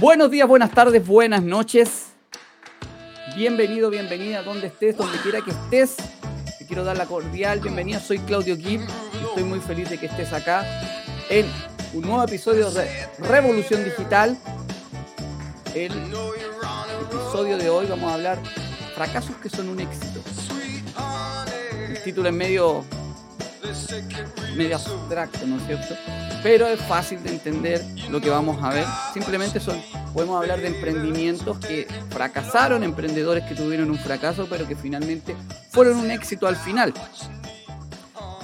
Buenos días, buenas tardes, buenas noches. Bienvenido, bienvenida, donde estés, donde quiera que estés. Te quiero dar la cordial bienvenida. Soy Claudio Gibb y estoy muy feliz de que estés acá en un nuevo episodio de Revolución Digital. El episodio de hoy vamos a hablar fracasos que son un éxito. El título es medio, medio abstracto, ¿no es cierto? Pero es fácil de entender lo que vamos a ver. Simplemente podemos hablar de emprendimientos que fracasaron, emprendedores que tuvieron un fracaso, pero que finalmente fueron un éxito al final.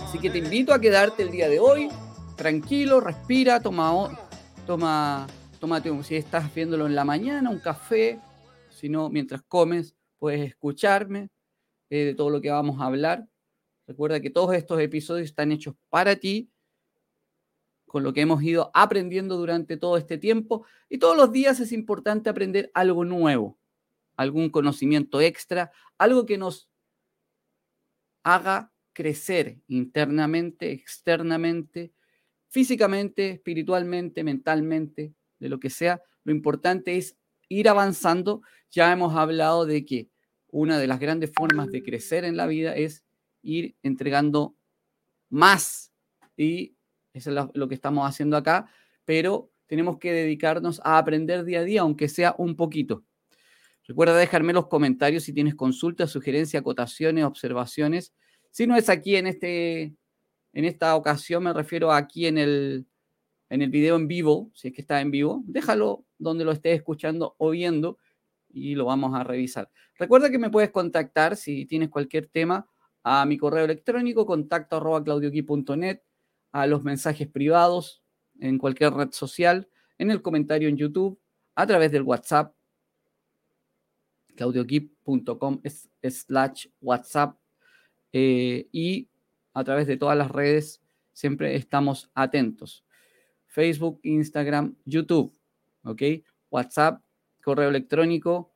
Así que te invito a quedarte el día de hoy, tranquilo, respira, toma, toma, tómate un, si estás viéndolo en la mañana, un café, si no, mientras comes, puedes escucharme eh, de todo lo que vamos a hablar. Recuerda que todos estos episodios están hechos para ti, con lo que hemos ido aprendiendo durante todo este tiempo. Y todos los días es importante aprender algo nuevo, algún conocimiento extra, algo que nos haga crecer internamente, externamente, físicamente, espiritualmente, mentalmente, de lo que sea. Lo importante es ir avanzando. Ya hemos hablado de que una de las grandes formas de crecer en la vida es ir entregando más y eso es lo que estamos haciendo acá, pero tenemos que dedicarnos a aprender día a día, aunque sea un poquito. Recuerda dejarme los comentarios si tienes consultas, sugerencias, acotaciones, observaciones. Si no es aquí en, este, en esta ocasión, me refiero aquí en el, en el video en vivo, si es que está en vivo, déjalo donde lo estés escuchando o viendo y lo vamos a revisar. Recuerda que me puedes contactar si tienes cualquier tema a mi correo electrónico contacto a los mensajes privados en cualquier red social, en el comentario en YouTube, a través del WhatsApp, claudiokeep.com slash WhatsApp eh, y a través de todas las redes siempre estamos atentos. Facebook, Instagram, YouTube, ¿ok? WhatsApp, correo electrónico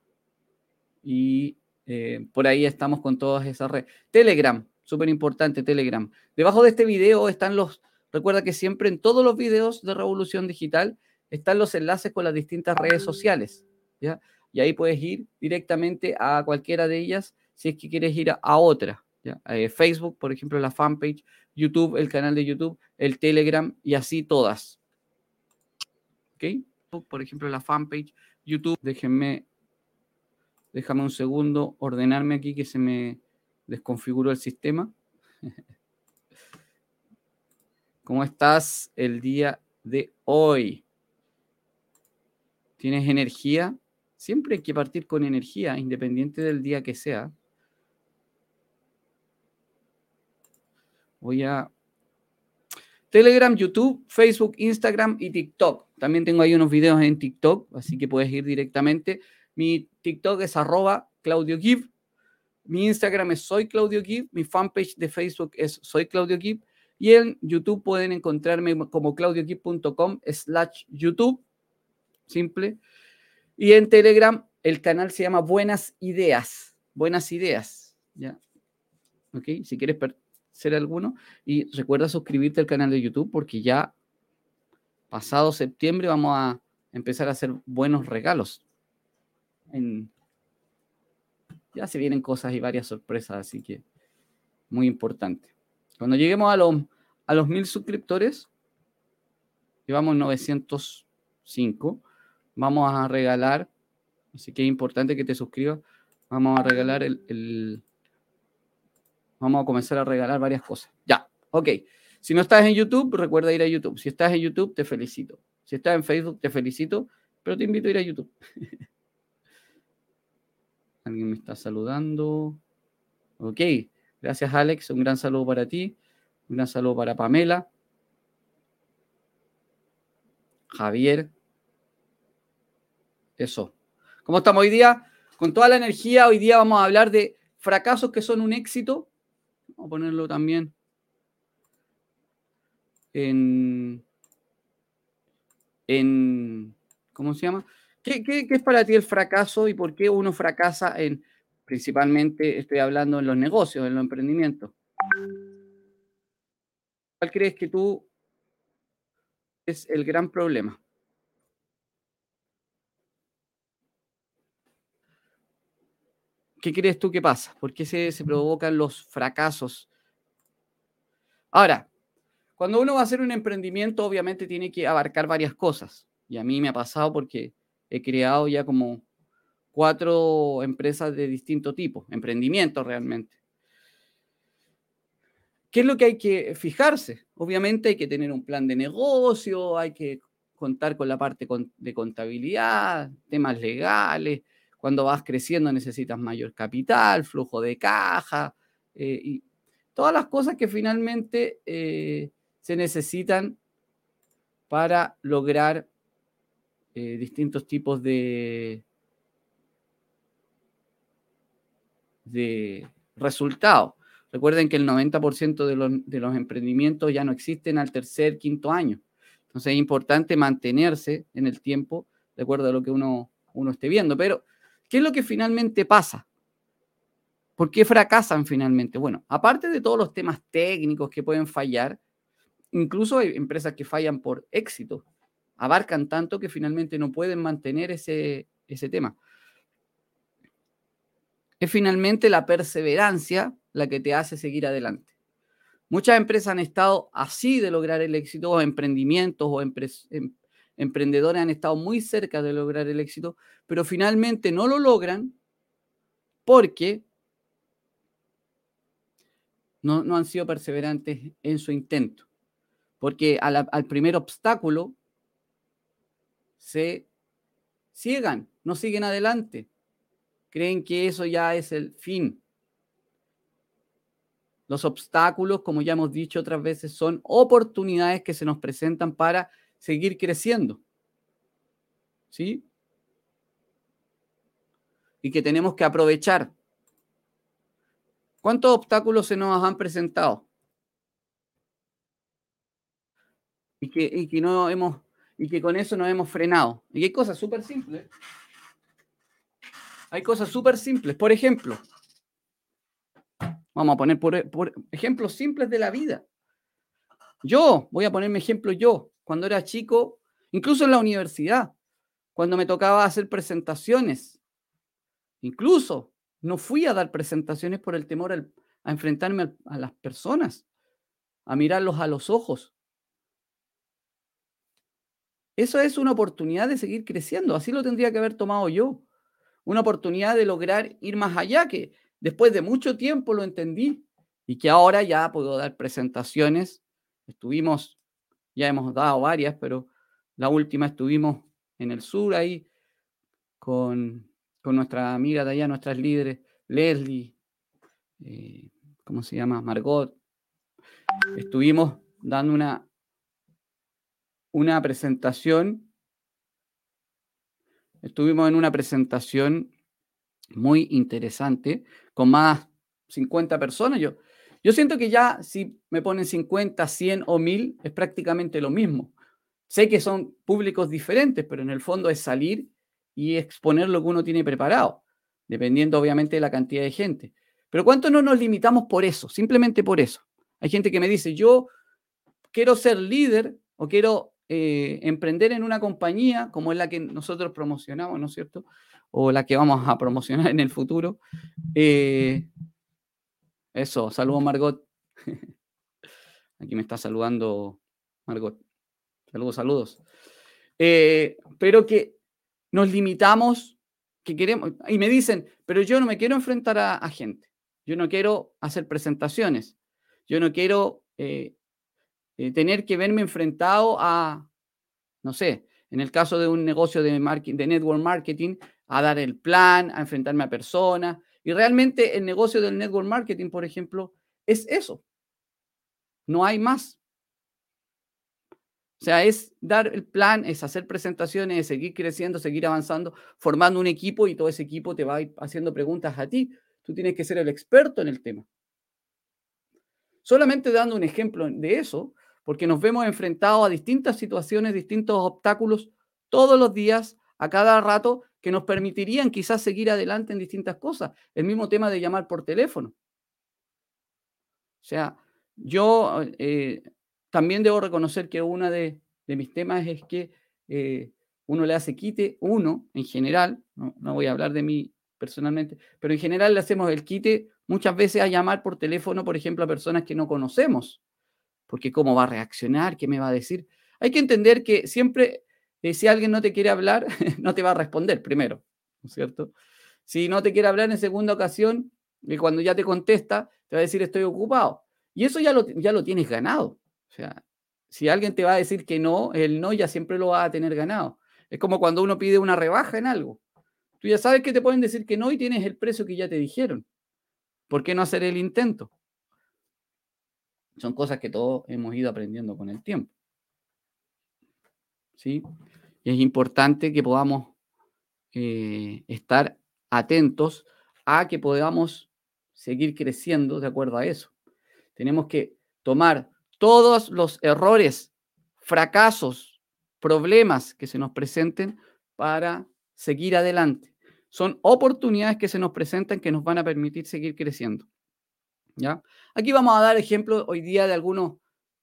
y eh, por ahí estamos con todas esas redes. Telegram, súper importante, Telegram. Debajo de este video están los Recuerda que siempre en todos los videos de Revolución Digital están los enlaces con las distintas redes sociales, ¿ya? Y ahí puedes ir directamente a cualquiera de ellas si es que quieres ir a, otra. Eh, Facebook, por ejemplo, la fanpage, YouTube, el canal de YouTube, el Telegram y así todas. ¿Ok? Por ejemplo, la fanpage, YouTube, déjenme, déjame un segundo, ordenarme aquí que se me desconfiguró el sistema. ¿Cómo estás el día de hoy? ¿Tienes energía? Siempre hay que partir con energía, independiente del día que sea. Voy a... Telegram, YouTube, Facebook, Instagram y TikTok. También tengo ahí unos videos en TikTok, así que puedes ir directamente. Mi TikTok es arroba Mi Instagram es soy Claudio Mi fanpage de Facebook es soy Claudio. Y en YouTube pueden encontrarme como claudioquip.com slash YouTube. Simple. Y en Telegram el canal se llama Buenas Ideas. Buenas Ideas. ¿Ya? ¿Ok? Si quieres ser alguno. Y recuerda suscribirte al canal de YouTube porque ya pasado septiembre vamos a empezar a hacer buenos regalos. ya se vienen cosas y varias sorpresas, así que muy importante. Cuando lleguemos a los, a los mil suscriptores, llevamos 905, vamos a regalar, así que es importante que te suscribas, vamos a regalar el, vamos a comenzar a regalar varias cosas. Ya, ok. Si no estás en YouTube, recuerda ir a YouTube. Si estás en YouTube, te felicito. Si estás en Facebook, te felicito, pero te invito a ir a YouTube. Alguien me está saludando. Ok. Gracias, Alex. Un gran saludo para ti. Un gran saludo para Pamela. Javier. Eso. ¿Cómo estamos hoy día? Con toda la energía, hoy día vamos a hablar de fracasos que son un éxito. Vamos a ponerlo también en, en ¿cómo se llama? ¿Qué, qué, qué es para ti el fracaso y por qué uno fracasa en, Principalmente estoy hablando en los negocios, en los emprendimientos. ¿Cuál crees que tú es el gran problema? ¿Qué crees tú que pasa? ¿Por qué se, se provocan los fracasos? Ahora, cuando uno va a hacer un emprendimiento, obviamente tiene que abarcar varias cosas. Y a mí me ha pasado porque he creado ya como cuatro empresas de distinto tipo, emprendimientos realmente. ¿Qué es lo que hay que fijarse? Obviamente hay que tener un plan de negocio, hay que contar con la parte de contabilidad, temas legales. Cuando vas creciendo necesitas mayor capital, flujo de caja eh, y todas las cosas que finalmente eh, se necesitan para lograr eh, distintos tipos de, de resultados. Recuerden que el 90% de los, de los emprendimientos ya no existen al tercer, quinto año. Entonces es importante mantenerse en el tiempo de acuerdo a lo que uno, uno esté viendo. Pero, ¿qué es lo que finalmente pasa? ¿Por qué fracasan finalmente? Bueno, aparte de todos los temas técnicos que pueden fallar, incluso hay empresas que fallan por éxito, abarcan tanto que finalmente no pueden mantener ese, ese tema. Es finalmente la perseverancia la que te hace seguir adelante. Muchas empresas han estado así de lograr el éxito, o emprendimientos o em, emprendedores han estado muy cerca de lograr el éxito, pero finalmente no lo logran porque no, han sido perseverantes en su intento. Porque al primer obstáculo se ciegan, no siguen adelante. Creen que eso ya es el fin. Los obstáculos, como ya hemos dicho otras veces, son oportunidades que se nos presentan para seguir creciendo. ¿Sí? Y que tenemos que aprovechar. ¿Cuántos obstáculos se nos han presentado? Y que, y que no hemos, y que con eso nos hemos frenado. Y hay cosas súper simples. Hay cosas súper simples. Por ejemplo, Vamos a poner por, ejemplos simples de la vida. Yo, voy a ponerme ejemplo yo, cuando era chico, incluso en la universidad, cuando me tocaba hacer presentaciones, incluso no fui a dar presentaciones por el temor a enfrentarme a, a las personas, a mirarlos a los ojos. Eso es una oportunidad de seguir creciendo, así lo tendría que haber tomado yo. Una oportunidad de lograr ir más allá, que después de mucho tiempo lo entendí y que ahora ya puedo dar presentaciones. Estuvimos, ya hemos dado varias, pero la última estuvimos en el sur ahí con, nuestra amiga de allá, nuestras líderes, Leslie, eh, ¿cómo se llama? Margot. Estuvimos dando una, una presentación. Estuvimos en una presentación muy interesante, con más 50 personas. Yo, yo siento que ya si me ponen 50, 100 o 1000 es prácticamente lo mismo. Sé que son públicos diferentes, pero en el fondo es salir y exponer lo que uno tiene preparado, dependiendo obviamente de la cantidad de gente. Pero ¿cuánto no nos limitamos por eso? Simplemente por eso. Hay gente que me dice, yo quiero ser líder o quiero eh, emprender en una compañía como es la que nosotros promocionamos, ¿no es cierto? o la que vamos a promocionar en el futuro. Eh, eso, saludo Margot. Aquí me está saludando Margot. Saludos, saludos. Eh, pero que nos limitamos, que queremos, y me dicen, pero yo no me quiero enfrentar a, gente, yo no quiero hacer presentaciones, yo no quiero eh, tener que verme enfrentado a, no sé, en el caso de un negocio de, marketing, de network marketing, a dar el plan, a enfrentarme a personas. Y realmente el negocio del network marketing, por ejemplo, es eso. No hay más. O sea, es dar el plan, es hacer presentaciones, es seguir creciendo, seguir avanzando, formando un equipo y todo ese equipo te va haciendo preguntas a ti. Tú tienes que ser el experto en el tema. Solamente dando un ejemplo de eso, porque nos vemos enfrentados a distintas situaciones, distintos obstáculos todos los días, a cada rato, que nos permitirían quizás seguir adelante en distintas cosas. El mismo tema de llamar por teléfono. O sea, yo eh, también debo reconocer que uno de, mis temas es que eh, uno le hace quite, uno en general, no, voy a hablar de mí personalmente, pero en general le hacemos el quite muchas veces a llamar por teléfono, por ejemplo, a personas que no conocemos, porque cómo va a reaccionar, qué me va a decir. Hay que entender que siempre, eh, si alguien no te quiere hablar, no te va a responder primero, ¿no es cierto? Si no te quiere hablar en segunda ocasión, y cuando ya te contesta, te va a decir estoy ocupado. Y eso ya lo, ya lo tienes ganado. O sea, si alguien te va a decir que no, el no ya siempre lo va a tener ganado. Es como cuando uno pide una rebaja en algo. Tú ya sabes que te pueden decir que no y tienes el precio que ya te dijeron. ¿Por qué no hacer el intento? Son cosas que todos hemos ido aprendiendo con el tiempo. ¿Sí? Y es importante que podamos eh, estar atentos a que podamos seguir creciendo de acuerdo a eso. Tenemos que tomar todos los errores, fracasos, problemas que se nos presenten para seguir adelante. Son oportunidades que se nos presentan que nos van a permitir seguir creciendo. Aquí vamos a dar ejemplos hoy día de algunos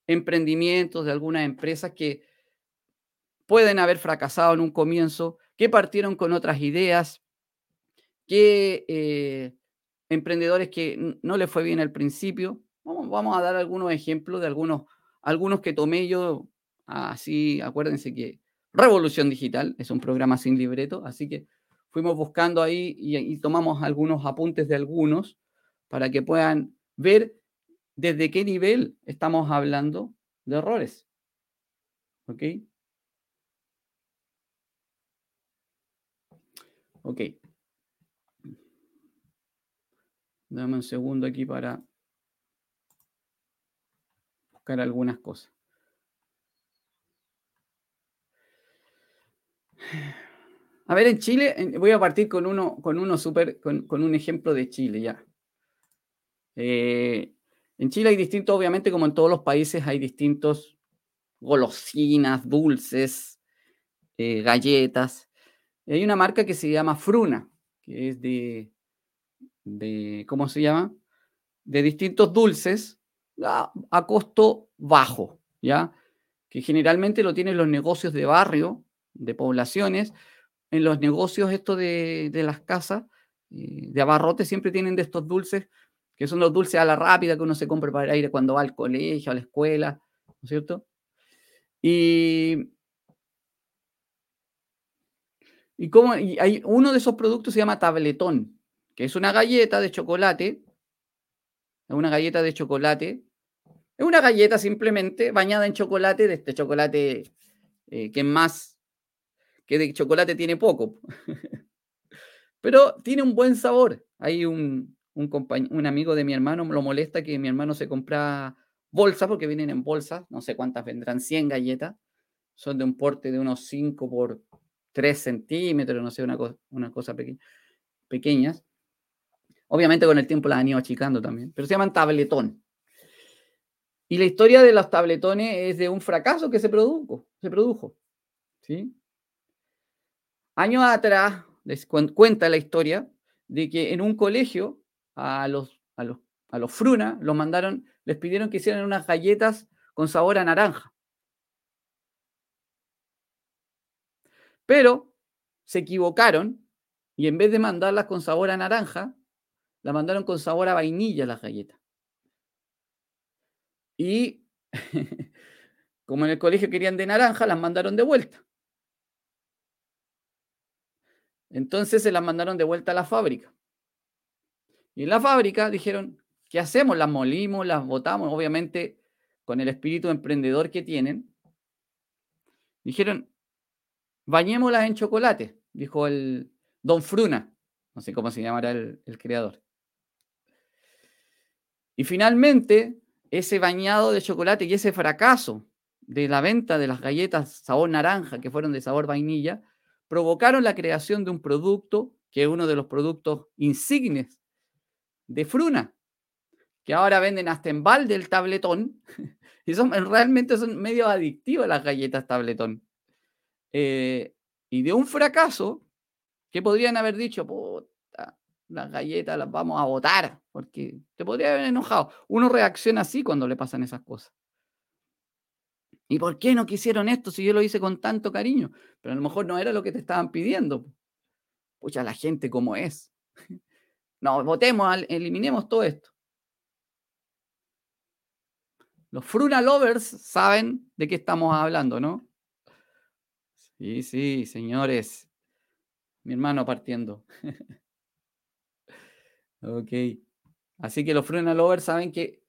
emprendimientos, de algunas empresas que pueden haber fracasado en un comienzo, que partieron con otras ideas, que eh, emprendedores que no les fue bien al principio. Vamos, a dar algunos ejemplos de algunos, algunos que tomé yo, así, acuérdense que Revolución Digital es un programa sin libreto, así que fuimos buscando ahí y, tomamos algunos apuntes de algunos para que puedan ver desde qué nivel estamos hablando de errores. ¿Ok? Ok. Dame un segundo aquí para buscar algunas cosas. A ver, en Chile, voy a partir con uno, con uno super, con, un ejemplo de Chile ya. Eh, en Chile hay distintos, obviamente, como en todos los países, hay distintos golosinas, dulces, eh, galletas. Hay una marca que se llama Fruna, que es de, de ¿cómo se llama? De distintos dulces a, costo bajo, ¿ya? Que generalmente lo tienen los negocios de barrio, de poblaciones, en los negocios esto de, las casas eh, de abarrote siempre tienen de estos dulces, que son los dulces a la rápida que uno se compra para ir cuando va al colegio, a la escuela, ¿no es cierto? Y, y, como, hay uno de esos productos se llama tabletón, que es una galleta de chocolate, es una galleta de chocolate, es una galleta simplemente bañada en chocolate, de este chocolate eh, que más que de chocolate tiene poco. Pero tiene un buen sabor. Hay un, un, amigo de mi hermano, lo molesta que mi hermano se compra bolsas, porque vienen en bolsas, no sé cuántas vendrán, 100 galletas. Son de un porte de unos 5 por 3 centímetros, no sé, una, cosa, una cosa pequeña, pequeñas. Obviamente con el tiempo las han ido achicando también, pero se llaman tabletón. Y la historia de los tabletones es de un fracaso que se produjo, se produjo. ¿sí? Años atrás, les cuenta la historia de que en un colegio a los, a los, a los Fruna los mandaron, les pidieron que hicieran unas galletas con sabor a naranja. Pero se equivocaron y en vez de mandarlas con sabor a naranja, la mandaron con sabor a vainilla las galletas. Y como en el colegio querían de naranja, las mandaron de vuelta. Entonces se las mandaron de vuelta a la fábrica. Y en la fábrica dijeron, ¿qué hacemos? Las molimos, las botamos, obviamente con el espíritu emprendedor que tienen. Dijeron, bañémoslas en chocolate, dijo el Don Fruna, no sé cómo se llamará el, el creador. Y finalmente, ese bañado de chocolate y ese fracaso de la venta de las galletas sabor naranja, que fueron de sabor vainilla, provocaron la creación de un producto que es uno de los productos insignes de Fruna, que ahora venden hasta en balde el tabletón, y son, realmente son medio adictivas las galletas tabletón. Eh, y de un fracaso, que podrían haber dicho, puta, las galletas las vamos a botar, porque te podría haber enojado. Uno reacciona así cuando le pasan esas cosas. ¿Y por qué no quisieron esto si yo lo hice con tanto cariño? Pero a lo mejor no era lo que te estaban pidiendo. Pucha, la gente como es. No, votemos, eliminemos todo esto. Los Fruna Lovers saben de qué estamos hablando, ¿no? Sí, sí, señores. Mi hermano partiendo. ok. Así que los Fruna Lovers saben que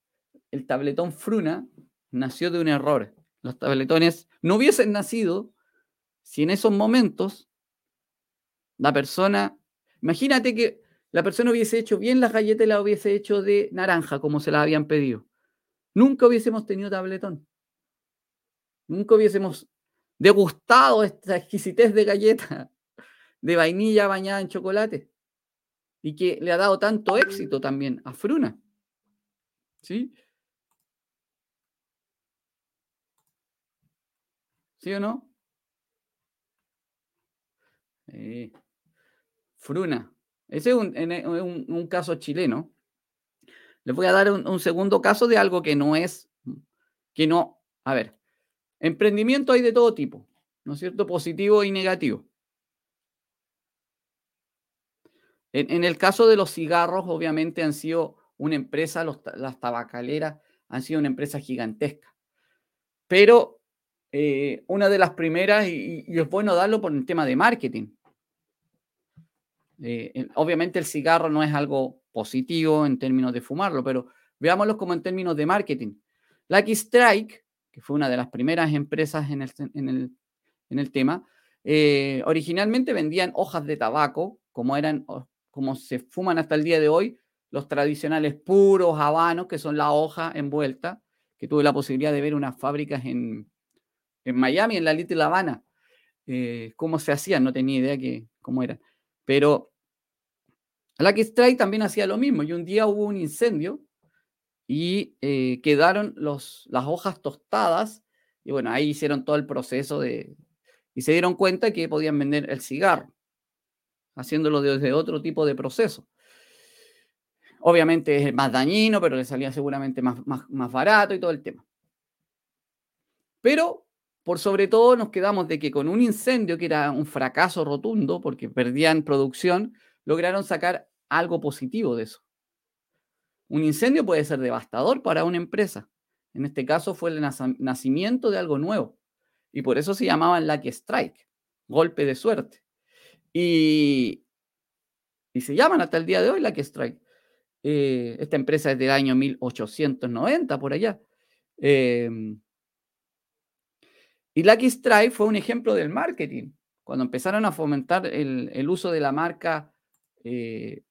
el tabletón Fruna nació de un error. Los tabletones no hubiesen nacido si en esos momentos la persona, imagínate que la persona hubiese hecho bien las galletas y las hubiese hecho de naranja, como se las habían pedido. Nunca hubiésemos tenido tabletón. Nunca hubiésemos degustado esta exquisitez de galleta de vainilla bañada en chocolate y que le ha dado tanto éxito también a Fruna. ¿Sí? ¿Sí o no? Fruna. Ese es un, caso chileno. Les voy a dar un, segundo caso de algo que no es, que no, a ver, emprendimiento hay de todo tipo, ¿no es cierto? Positivo y negativo. En, el caso de los cigarros, obviamente han sido una empresa, las tabacaleras han sido una empresa gigantesca. Pero eh, una de las primeras, y, y, es bueno darlo por el tema de marketing. Eh, obviamente el cigarro no es algo positivo en términos de fumarlo, pero veámoslo como en términos de marketing. Lucky Strike, que fue una de las primeras empresas en el, tema, eh, originalmente vendían hojas de tabaco, como eran, como se fuman hasta el día de hoy, los tradicionales puros habanos, que son la hoja envuelta, que tuve la posibilidad de ver unas fábricas en, Miami, en la Little Habana, eh, cómo se hacían, no tenía idea que, cómo eran. Pero Lucky Strike también hacía lo mismo y un día hubo un incendio y eh, quedaron las hojas tostadas y bueno, ahí hicieron todo el proceso de... y se dieron cuenta que podían vender el cigarro, haciéndolo desde otro tipo de proceso. Obviamente es más dañino, pero le salía seguramente más, más, más barato y todo el tema. Pero por sobre todo nos quedamos de que con un incendio que era un fracaso rotundo porque perdían producción, lograron sacar algo positivo de eso. Un incendio puede ser devastador para una empresa. En este caso fue el nacimiento de algo nuevo. Y por eso se llamaban Lucky Strike, golpe de suerte. Y, y se llaman hasta el día de hoy Lucky Strike. Eh, esta empresa es del año 1890, por allá. Eh, y Lucky Strike fue un ejemplo del marketing. Cuando empezaron a fomentar el, uso de la marca, eh,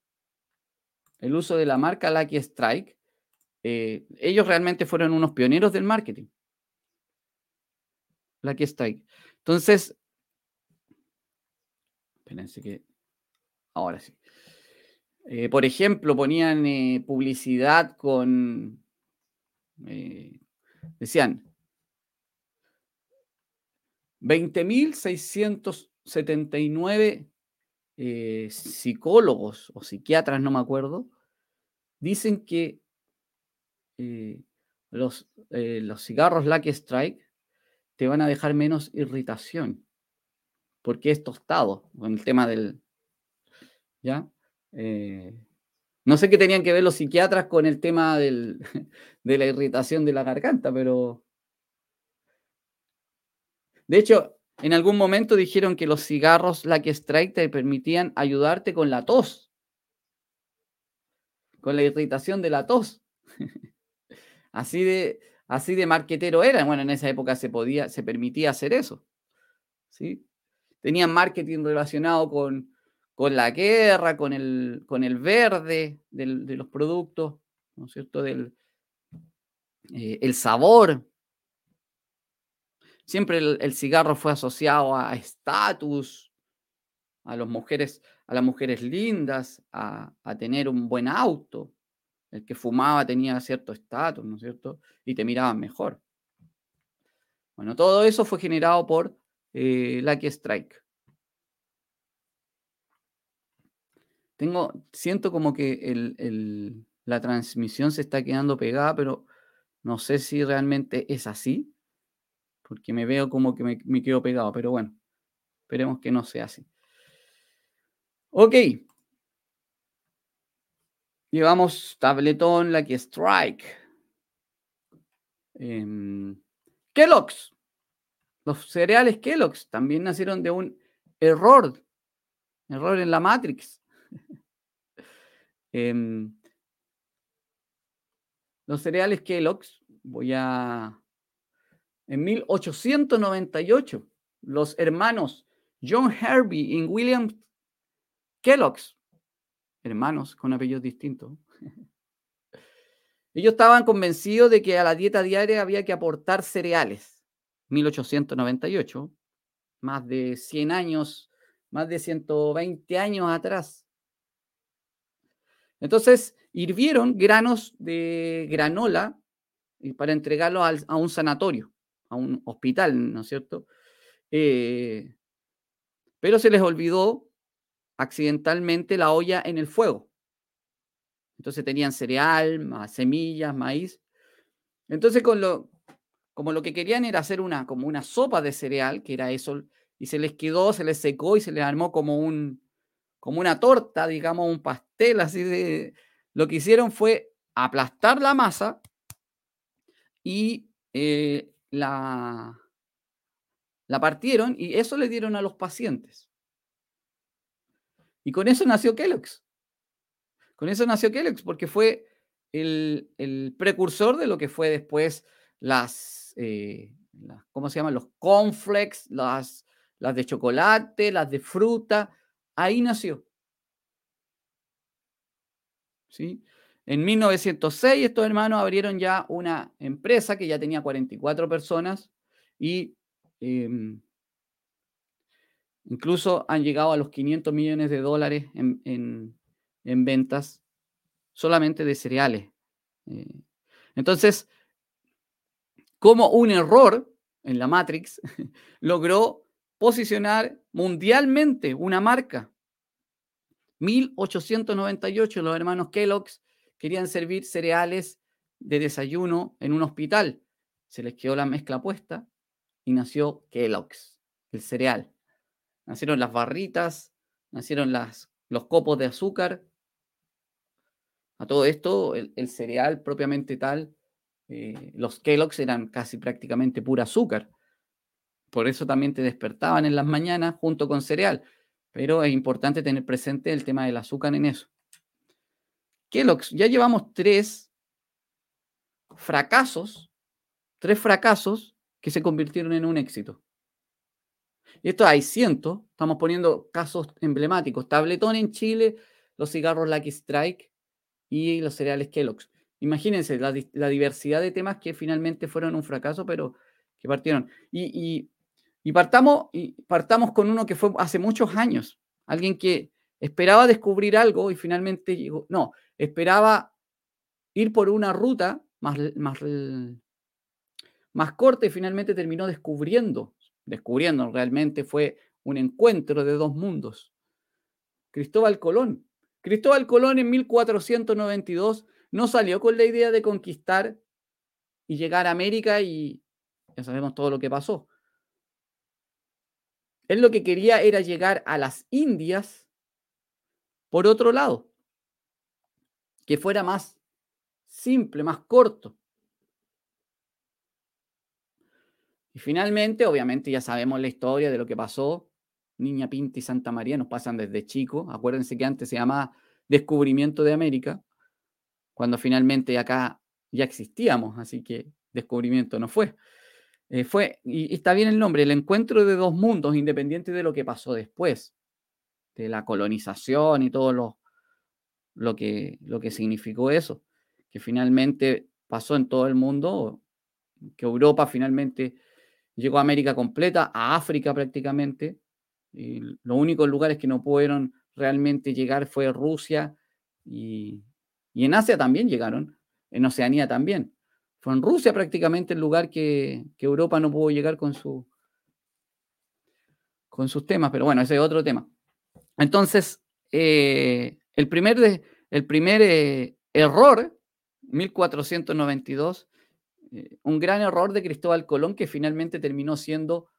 el uso de la marca Lucky Strike, eh, ellos realmente fueron unos pioneros del marketing. Lucky Strike. Entonces, espérense que ahora sí. Eh, por ejemplo, ponían publicidad con, decían, 20.679 eh, psicólogos o psiquiatras, no me acuerdo, dicen que eh, los, eh, los cigarros Lucky Strike te van a dejar menos irritación, porque es tostado con el tema del... ¿Ya? no sé qué tenían que ver los psiquiatras con el tema del, de la irritación de la garganta, pero de hecho, en algún momento dijeron que los cigarros Lucky Strike te permitían ayudarte con la tos, con la irritación de la tos. así de así de marquetero era. Bueno, en esa época se podía, se permitía hacer eso. ¿sí? Tenían marketing relacionado con, con la guerra, con el, con el verde de los productos, ¿no es cierto? Del, eh, el sabor, Siempre el, cigarro fue asociado a estatus, a, las mujeres, a las mujeres lindas, a, tener un buen auto. El que fumaba tenía cierto estatus, ¿no es cierto? Y te miraban mejor. Bueno, todo eso fue generado por eh, Lucky Strike. Tengo, siento como que la transmisión se está quedando pegada, pero no sé si realmente es así porque me veo como que me, quedo pegado, pero bueno, esperemos que no sea así. Ok. Llevamos tabletón, Lucky Strike. Em, Kellogg's. Los cereales Kellogg's también nacieron de un error. Error en la Matrix. Em, los cereales Kellogg's, voy a... En 1898, los hermanos John Herbie y William Kellogg's, hermanos con apellidos distintos, ellos estaban convencidos de que a la dieta diaria había que aportar cereales. 1898, más de 100 años, más de 120 años atrás. Entonces, hirvieron granos de granola para entregarlos a un sanatorio, a un hospital, ¿no es cierto? Eh, pero se les olvidó accidentalmente la olla en el fuego. Entonces tenían cereal, semillas, maíz. Entonces, con lo, como lo que querían era hacer una, como una sopa de cereal, que era eso, y se les quedó, se les secó y se les armó como un, como una torta, digamos, un pastel, así de... Lo que hicieron fue aplastar la masa y eh, la, la partieron y eso le dieron a los pacientes. Y con eso nació Kellogg's. Con eso nació Kellogg's porque fue el, precursor de lo que fue después las, eh, ¿cómo se llaman? Los cornflakes, las, las de chocolate, las de fruta, Ahí nació. ¿Sí? En 1906 estos hermanos abrieron ya una empresa que ya tenía 44 personas y em, incluso han llegado a los 500 millones de dólares en, ventas solamente de cereales. Eh, entonces, como un error en la Matrix logró posicionar mundialmente una marca. 1898 los hermanos Kellogg's querían servir cereales de desayuno en un hospital. Se les quedó la mezcla puesta y nació Kellogg's, el cereal. Nacieron las barritas, nacieron las, los copos de azúcar. A todo esto, el, cereal propiamente tal, eh, los Kellogg's eran casi prácticamente pura azúcar. Por eso también te despertaban en las mañanas junto con cereal. Pero es importante tener presente el tema del azúcar en eso. Kellogg's, ya llevamos tres fracasos, tres fracasos que se convirtieron en un éxito. Y esto hay cientos, estamos poniendo casos emblemáticos. Tabletón en Chile, los cigarros Lucky Strike y los cereales Kellogg's. Imagínense la, diversidad de temas que finalmente fueron un fracaso, pero que partieron. y y partamos, y partamos con uno que fue hace muchos años, alguien que esperaba descubrir algo y finalmente llegó, no, esperaba ir por una ruta más, más, más corta y finalmente terminó descubriendo, descubriendo realmente fue un encuentro de dos mundos. Cristóbal Colón. Cristóbal Colón en 1492 no salió con la idea de conquistar y llegar a América y ya sabemos todo lo que pasó. Él lo que quería era llegar a las Indias por otro lado, que fuera más simple, más corto. Y finalmente, obviamente ya sabemos la historia de lo que pasó. Niña Pinta y Santa María nos pasan desde chico. Acuérdense que antes se llamaba Descubrimiento de América, cuando finalmente acá ya existíamos, así que descubrimiento no fue. Eh, fue, y, está bien el nombre, el encuentro de dos mundos, independiente de lo que pasó después, de la colonización y todo lo, lo, que, lo que significó eso, que finalmente pasó en todo el mundo, que Europa finalmente llegó a América completa, a África prácticamente, y los únicos lugares que no pudieron realmente llegar fue Rusia y, y en Asia también llegaron, en Oceanía también. Fue en Rusia prácticamente el lugar que, Europa no pudo llegar con, su, con sus temas, pero bueno, ese es otro tema. Entonces, eh, el primer, el primer eh, error, 1492, eh, un gran error de Cristóbal Colón que finalmente terminó siendo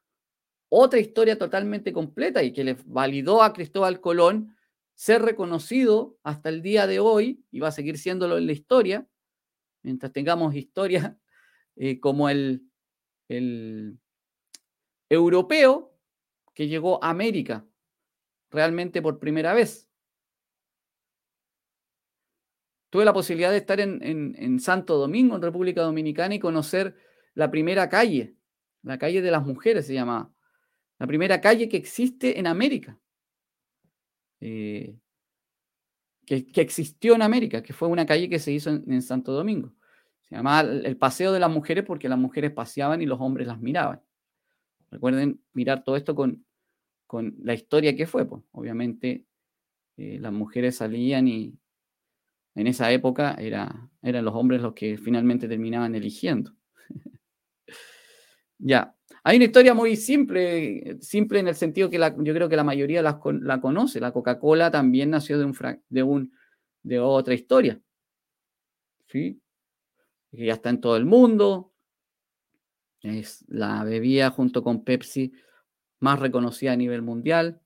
otra historia totalmente completa y que le validó a Cristóbal Colón ser reconocido hasta el día de hoy y va a seguir siéndolo en la historia, mientras tengamos historia como el, el europeo que llegó a América realmente por primera vez. Tuve la posibilidad de estar en, en, Santo Domingo, en República Dominicana, y conocer la primera calle, la calle de las mujeres se llamaba, la primera calle que existe en América, eh, que, existió en América, que fue una calle que se hizo en, Santo Domingo. Se llamaba el Paseo de las Mujeres porque las mujeres paseaban y los hombres las miraban. Recuerden mirar todo esto con, con la historia que fue. Pues. Obviamente eh, las mujeres salían y, en esa época era, eran los hombres los que finalmente terminaban eligiendo. ya. Hay una historia muy simple, simple en el sentido que yo creo que la mayoría la, la conoce. La Coca-Cola también nació de, un, de, un, de otra historia. ¿Sí? Que ya está en todo el mundo. Es la bebida junto con Pepsi más reconocida a nivel mundial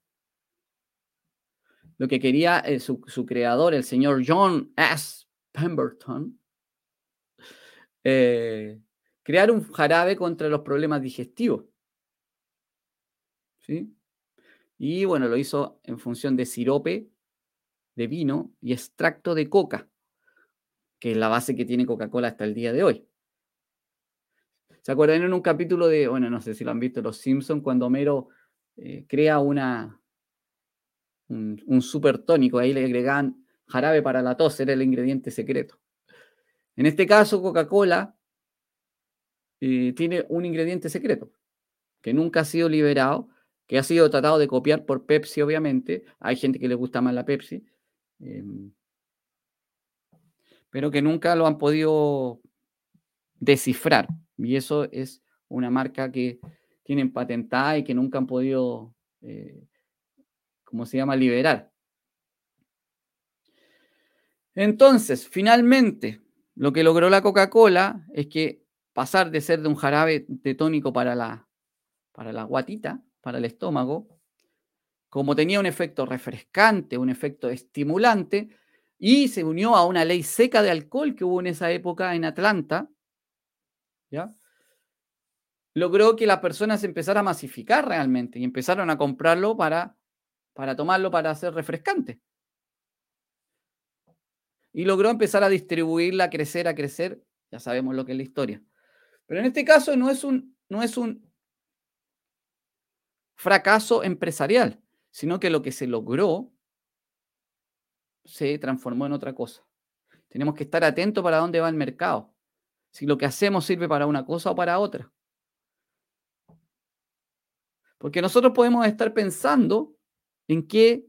lo que quería eh, su, creador, el señor John S. Pemberton, eh, crear un jarabe contra los problemas digestivos. ¿Sí? Y bueno, lo hizo en función de sirope de vino y extracto de coca, que es la base que tiene Coca-Cola hasta el día de hoy. ¿Se acuerdan en un capítulo de, bueno, no sé si lo han visto Los Simpsons, cuando Homero eh, crea una, un, super tónico, ahí le agregaban jarabe para la tos, era el ingrediente secreto. En este caso, Coca-Cola eh, tiene un ingrediente secreto que nunca ha sido liberado, que ha sido tratado de copiar por Pepsi, obviamente. Hay gente que le gusta más la Pepsi, em, pero que nunca lo han podido descifrar. Y eso es una marca que tienen patentada y que nunca han podido eh, como se llama, liberar. Entonces, finalmente, lo que logró la Coca-Cola es que pasar de ser de un jarabe de tónico para la, para la guatita, para el estómago, como tenía un efecto refrescante, un efecto estimulante, y se unió a una ley seca de alcohol que hubo en esa época en Atlanta, logró que las personas empezaran a masificar realmente y empezaron a comprarlo para para tomarlo para hacer refrescante. Y logró empezar a distribuirla, a crecer, a crecer. Ya sabemos lo que es la historia. Pero en este caso no es un, no es un fracaso empresarial, sino que lo que se logró se transformó en otra cosa. Tenemos que estar atentos para dónde va el mercado. Si lo que hacemos sirve para una cosa o para otra. Porque nosotros podemos estar pensando en que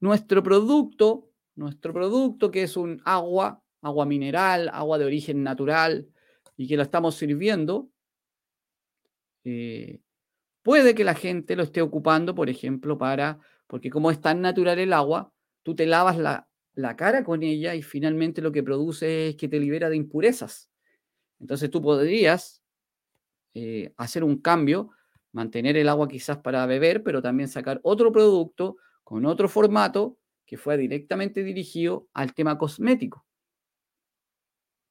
nuestro producto, nuestro producto que es un agua, agua mineral, agua de origen natural y que lo estamos sirviendo, eh, puede que la gente lo esté ocupando, por ejemplo, para, porque como es tan natural el agua, tú te lavas la, cara con ella y finalmente lo que produce es que te libera de impurezas. Entonces tú podrías eh, hacer un cambio mantener el agua quizás para beber, pero también sacar otro producto con otro formato que fue directamente dirigido al tema cosmético.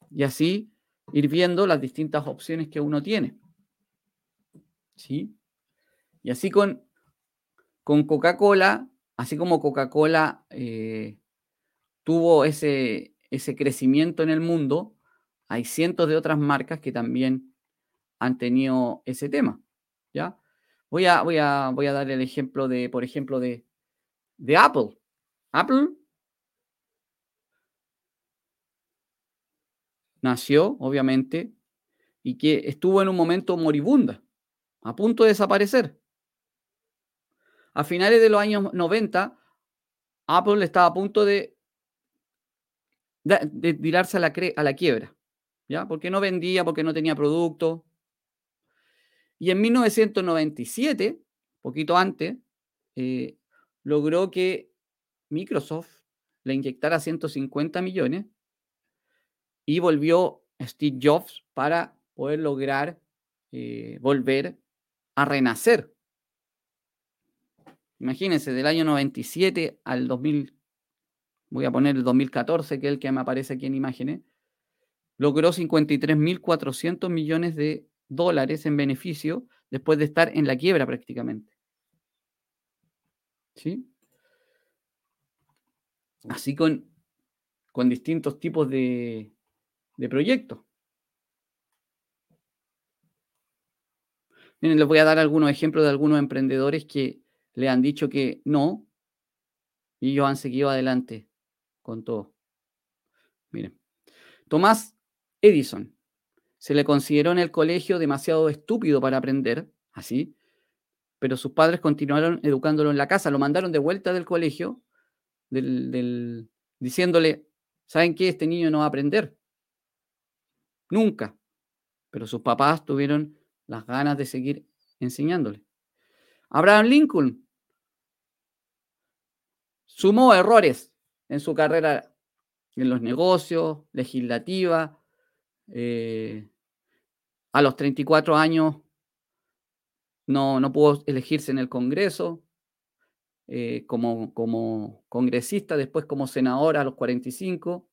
Y así ir viendo las distintas opciones que uno tiene. ¿Sí? Y así con, con Coca-Cola, así como Coca-Cola eh, tuvo ese, ese crecimiento en el mundo, hay cientos de otras marcas que también han tenido ese tema. ¿ya? Voy a, voy a, voy a dar el ejemplo de, por ejemplo, de, de Apple. Apple nació, obviamente, y que estuvo en un momento moribunda, a punto de desaparecer. A finales de los años 90, Apple estaba a punto de, de, tirarse a la, a la quiebra, ¿ya? Porque no vendía, porque no tenía producto, y en 1997, poquito antes, eh, logró que Microsoft le inyectara 150 millones y volvió Steve Jobs para poder lograr eh, volver a renacer. Imagínense, del año 97 al 2000, voy a poner el 2014, que es el que me aparece aquí en imágenes, logró 53.400 millones de dólares en beneficio después de estar en la quiebra prácticamente. ¿Sí? Así con, con distintos tipos de, de proyectos. Miren, les voy a dar algunos ejemplos de algunos emprendedores que le han dicho que no y ellos han seguido adelante con todo. Miren, Tomás Edison se le consideró en el colegio demasiado estúpido para aprender, así, pero sus padres continuaron educándolo en la casa, lo mandaron de vuelta del colegio, diciéndole, ¿saben qué? Este niño no va a aprender. Nunca. Pero sus papás tuvieron las ganas de seguir enseñándole. Abraham Lincoln sumó errores en su carrera en los negocios, legislativa. Eh, a los 34 años no, no pudo elegirse en el Congreso. Eh, como, como congresista, después como senador a los 45.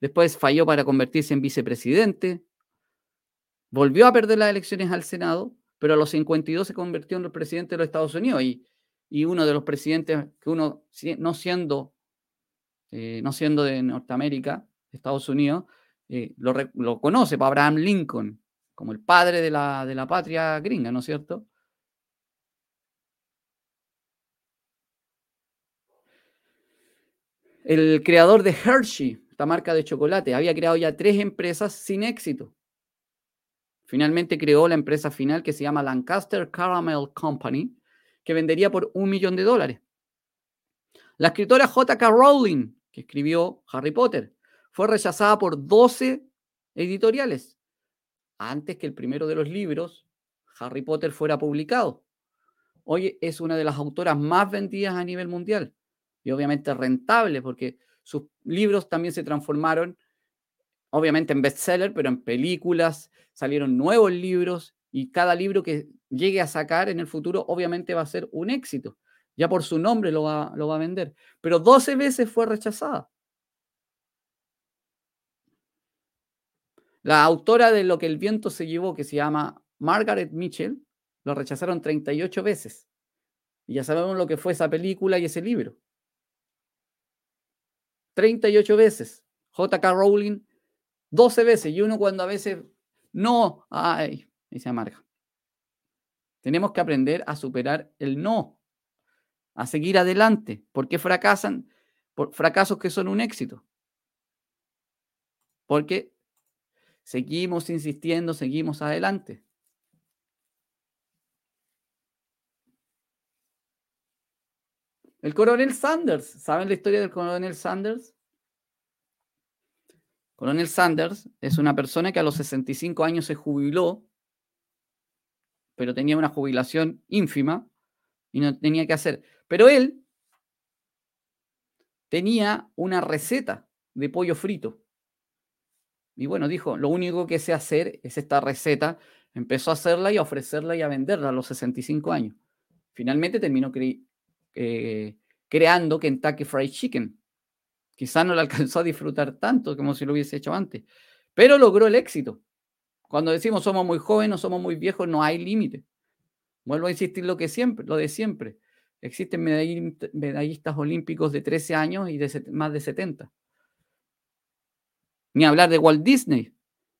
Después falló para convertirse en vicepresidente. Volvió a perder las elecciones al Senado, pero a los 52 se convirtió en el presidente de los Estados Unidos y, uno de los presidentes que uno, no siendo, eh, no siendo de Norteamérica, Estados Unidos, eh, lo, conoce, para pues, Abraham Lincoln, como el padre de la, de la patria gringa, ¿no es cierto? El creador de Hershey, esta marca de chocolate, había creado ya tres empresas sin éxito. Finalmente creó la empresa final que se llama Lancaster Caramel Company, que vendería por un millón de dólares. La escritora J.K. Rowling, que escribió Harry Potter, fue rechazada por 12 editoriales antes que el primero de los libros, Harry Potter, fuera publicado. Hoy es una de las autoras más vendidas a nivel mundial y obviamente rentable porque sus libros también se transformaron obviamente en bestseller, pero en películas, salieron nuevos libros y cada libro que llegue a sacar en el futuro obviamente va a ser un éxito. Ya por su nombre lo va, lo va a vender. Pero 12 veces fue rechazada. La autora de Lo que el viento se llevó, que se llama Margaret Mitchell, lo rechazaron 38 veces. Y ya sabemos lo que fue esa película y ese libro. 38 veces. J.K. Rowling 12 veces y uno cuando a veces no, ay, y se amarga. Tenemos que aprender a superar el no, a seguir adelante. ¿Por qué fracasan? Por fracasos que son un éxito. Porque seguimos insistiendo, seguimos adelante. El coronel Sanders, ¿saben la historia del coronel Sanders? Coronel Sanders es una persona que a los 65 años se jubiló, pero tenía una jubilación ínfima y no tenía que hacer. Pero él tenía una receta de pollo frito. Y bueno, dijo, lo único que sé hacer es esta receta. Empezó a hacerla y a ofrecerla y a venderla a los 65 años. Finalmente terminó eh, creando Kentucky Fried Chicken, Quizás no lo alcanzó a disfrutar tanto como si lo hubiese hecho antes, pero logró el éxito. Cuando decimos somos muy jóvenes, somos muy viejos, no hay límite. Vuelvo a insistir lo que siempre, lo de siempre. Existen medallistas olímpicos de 13 años y más de 70. Ni hablar de Walt Disney,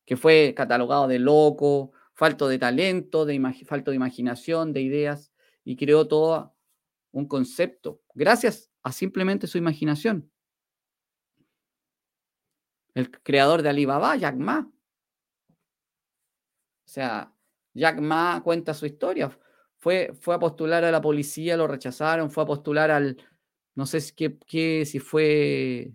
que fue catalogado de loco, falto de talento, de falto de imaginación, de ideas, y creó todo un concepto, gracias a simplemente su imaginación el creador de Alibaba, Jack Ma. O sea, Jack Ma cuenta su historia. Fue, fue a postular a la policía, lo rechazaron, fue a postular al, no sé si, qué, si fue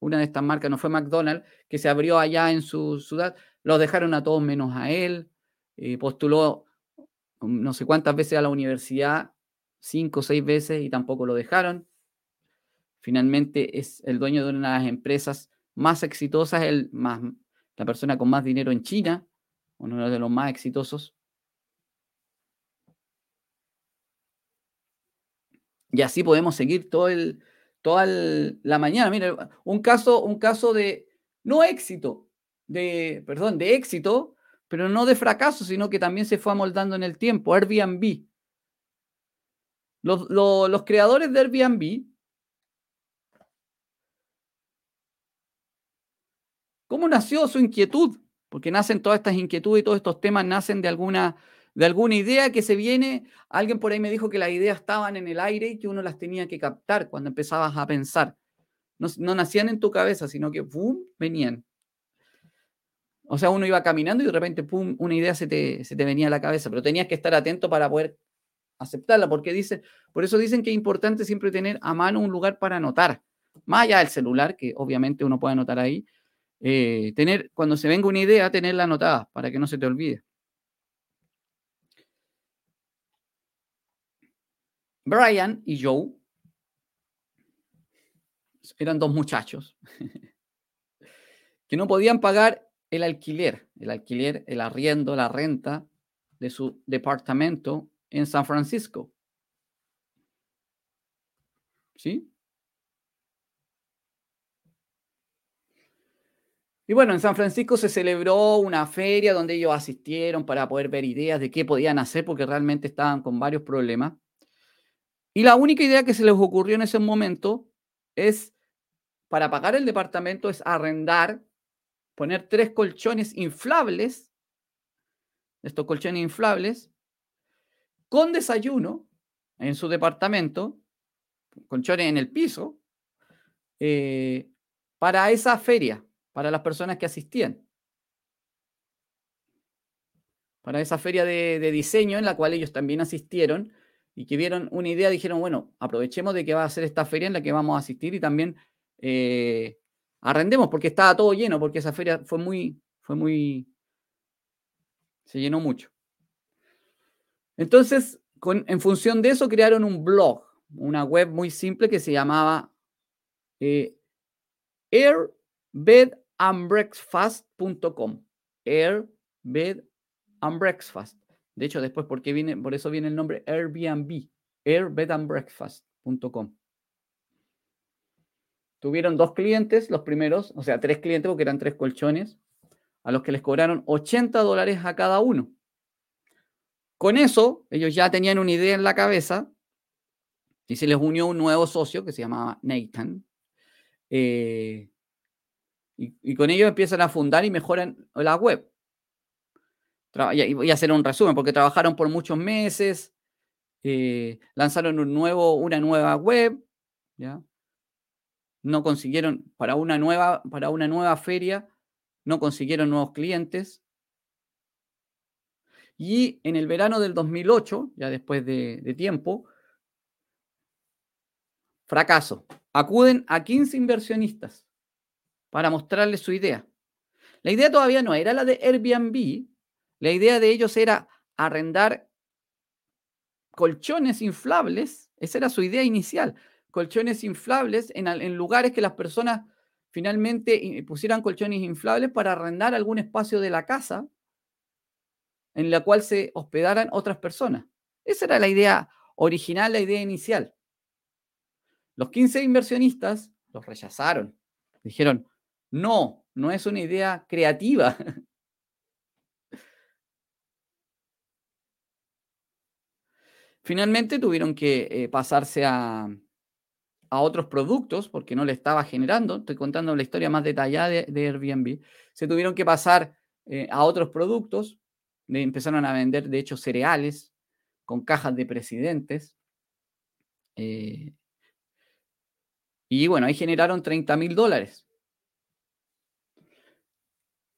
una de estas marcas, no fue McDonald's, que se abrió allá en su ciudad, los dejaron a todos menos a él, eh, postuló no sé cuántas veces a la universidad, cinco o seis veces, y tampoco lo dejaron. Finalmente es el dueño de una de las empresas más exitosa es el más, la persona con más dinero en China, uno de los más exitosos. Y así podemos seguir todo el, toda la mañana. Mira, un caso, un caso de no éxito, de, perdón, de éxito, pero no de fracaso, sino que también se fue amoldando en el tiempo. Airbnb. Los, los creadores de Airbnb, ¿cómo nació su inquietud? Porque nacen todas estas inquietudes y todos estos temas nacen de alguna de alguna idea que se viene. Alguien por ahí me dijo que las ideas estaban en el aire y que uno las tenía que captar cuando empezabas a pensar. No, nacían en tu cabeza, sino que ¡pum! venían. O sea, uno iba caminando y de repente, ¡pum!, una idea se te, se te venía a la cabeza, pero tenías que estar atento para poder aceptarla, porque dice, por eso dicen que es importante siempre tener a mano un lugar para anotar, más allá del celular, que obviamente uno puede anotar ahí, eh, tener, cuando se venga una idea, tenerla anotada para que no se te olvide. Brian y Joe eran dos muchachos que no podían pagar el alquiler, el alquiler, el arriendo, la renta de su departamento en San Francisco. ¿Sí? Y bueno, en San Francisco se celebró una feria donde ellos asistieron para poder ver ideas de qué podían hacer porque realmente estaban con varios problemas. Y la única idea que se les ocurrió en ese momento es, para pagar el departamento, es arrendar, poner tres colchones inflables, estos colchones inflables, con desayuno en su departamento, colchones en el piso, eh, para esa feria, para las personas que asistían. Para esa feria de diseño en la cual ellos también asistieron y que vieron una idea, dijeron, bueno, aprovechemos de que va a ser esta feria en la que vamos a asistir y también eh, arrendemos, porque estaba todo lleno, porque esa feria fue muy, fue muy, se llenó mucho. Entonces, en función de eso, crearon un blog, una web muy simple que se llamaba eh, airbedandbreakfast.com. Airbedandbreakfast. De hecho, después, porque viene, por eso viene el nombre Airbnb, airbedandbreakfast.com. Tuvieron dos clientes, los primeros, o sea, tres clientes, porque eran tres colchones, a los que les cobraron 80 dólares a cada uno. Con eso, ellos ya tenían una idea en la cabeza y se les unió un nuevo socio que se llamaba Nathan. Eh, y, y, con ellos empiezan a fundar y mejoran la web voy a hacer un resumen, porque trabajaron por muchos meses, eh, lanzaron un nuevo, una nueva web, ¿ya? No consiguieron, para una, nueva, para una nueva feria, no consiguieron nuevos clientes. Y en el verano del 2008, ya después de, de tiempo, fracaso. Acuden a 15 inversionistas para mostrarles su idea. La idea todavía no era la de Airbnb, la idea de ellos era arrendar colchones inflables, esa era su idea inicial, colchones inflables en, lugares que las personas finalmente pusieran colchones inflables para arrendar algún espacio de la casa en la cual se hospedaran otras personas. Esa era la idea original, la idea inicial. Los 15 inversionistas los rechazaron. Dijeron, no, no es una idea creativa, Finalmente tuvieron que eh, pasarse a, otros productos porque no le estaba generando. Estoy contando la historia más detallada de, Airbnb. Se tuvieron que pasar eh, a otros productos. empezaron a vender, de hecho, cereales con cajas de presidentes. Eh, y bueno, ahí generaron 30 mil dólares.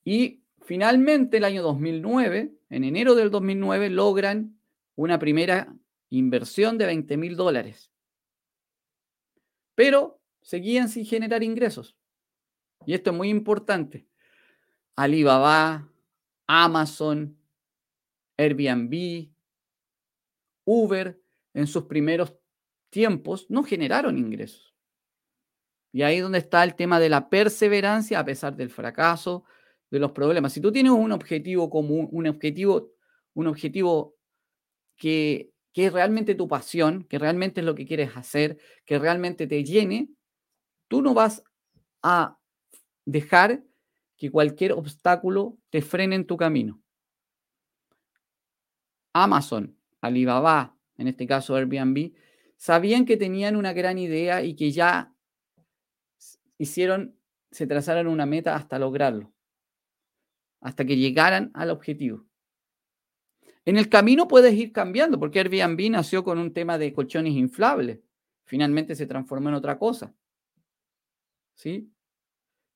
Y finalmente, el año 2009, en enero del 2009, logran una primera inversión de 20 mil dólares. Pero seguían sin generar ingresos. Y esto es muy importante. Alibaba, Amazon, Airbnb, Uber, en sus primeros tiempos no generaron ingresos. Y ahí es donde está el tema de la perseverancia a pesar del fracaso, de los problemas. Si tú tienes un objetivo común, un objetivo, un objetivo que que es realmente tu pasión, que realmente es lo que quieres hacer, que realmente te llene, tú no vas a dejar que cualquier obstáculo te frene en tu camino. Amazon, Alibaba, en este caso Airbnb, sabían que tenían una gran idea y que ya hicieron, se trazaron una meta hasta lograrlo, hasta que llegaran al objetivo. En el camino puedes ir cambiando, porque Airbnb nació con un tema de colchones inflables. Finalmente se transformó en otra cosa. ¿Sí?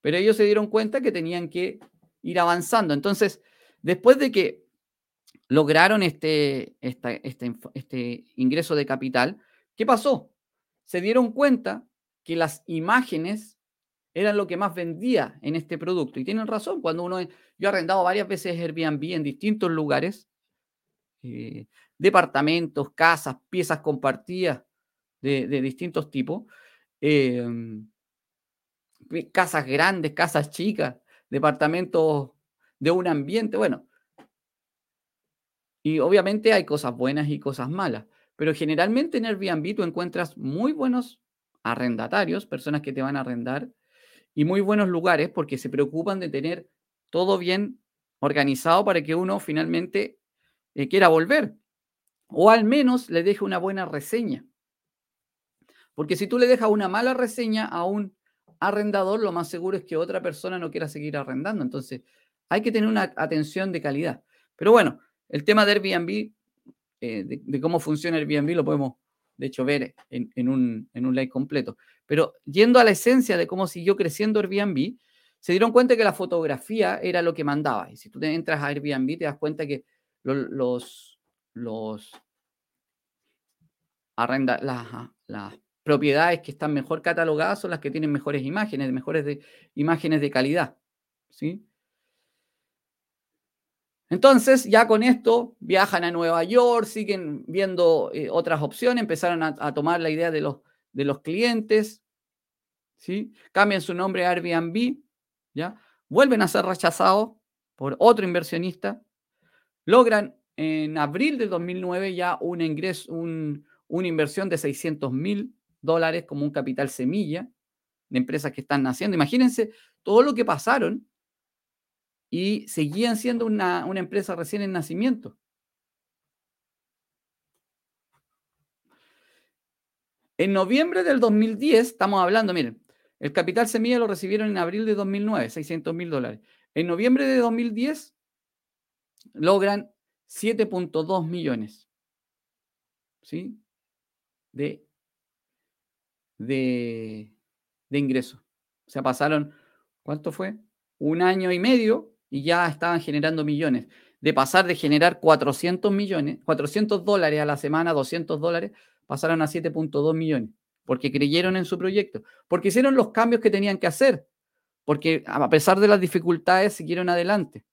Pero ellos se dieron cuenta que tenían que ir avanzando. Entonces, después de que lograron este, este, este ingreso de capital, ¿qué pasó? Se dieron cuenta que las imágenes eran lo que más vendía en este producto. Y tienen razón, cuando uno, yo he arrendado varias veces Airbnb en distintos lugares, eh, departamentos, casas, piezas compartidas de, distintos tipos, em, casas grandes, casas chicas, departamentos de un ambiente, bueno. Y obviamente hay cosas buenas y cosas malas, pero generalmente en Airbnb tú encuentras muy buenos arrendatarios, personas que te van a arrendar, y muy buenos lugares porque se preocupan de tener todo bien organizado para que uno finalmente eh, quiera volver. O al menos le deje una buena reseña. Porque si tú le dejas una mala reseña a un arrendador, lo más seguro es que otra persona no quiera seguir arrendando. Entonces, hay que tener una atención de calidad. Pero bueno, el tema de Airbnb, eh, de, cómo funciona Airbnb, lo podemos, de hecho, ver en, un, en un live completo. Pero yendo a la esencia de cómo siguió creciendo Airbnb, se dieron cuenta que la fotografía era lo que mandaba. Y si tú entras a Airbnb, te das cuenta que los, los, arrenda, las, propiedades que están mejor catalogadas son las que tienen mejores imágenes, mejores de, imágenes de calidad. ¿sí? Entonces, ya con esto, viajan a Nueva York, siguen viendo eh, otras opciones, empezaron a, tomar la idea de los, de los clientes, ¿sí? cambian su nombre a Airbnb, ¿ya? vuelven a ser rechazados por otro inversionista, logran en abril del 2009 ya un ingreso, una inversión de 600 mil dólares como un capital semilla de empresas que están naciendo. Imagínense todo lo que pasaron y seguían siendo una, una empresa recién en nacimiento. En noviembre del 2010, estamos hablando, miren, el capital semilla lo recibieron en abril de 2009, 600 mil dólares. En noviembre de 2010 logran 7.2 millones ¿sí? de, de, de ingresos. O sea, pasaron, ¿cuánto fue? Un año y medio y ya estaban generando millones. De pasar de generar 400 millones, 400 dólares a la semana, 200 dólares, pasaron a 7.2 millones, porque creyeron en su proyecto, porque hicieron los cambios que tenían que hacer, porque a pesar de las dificultades siguieron adelante.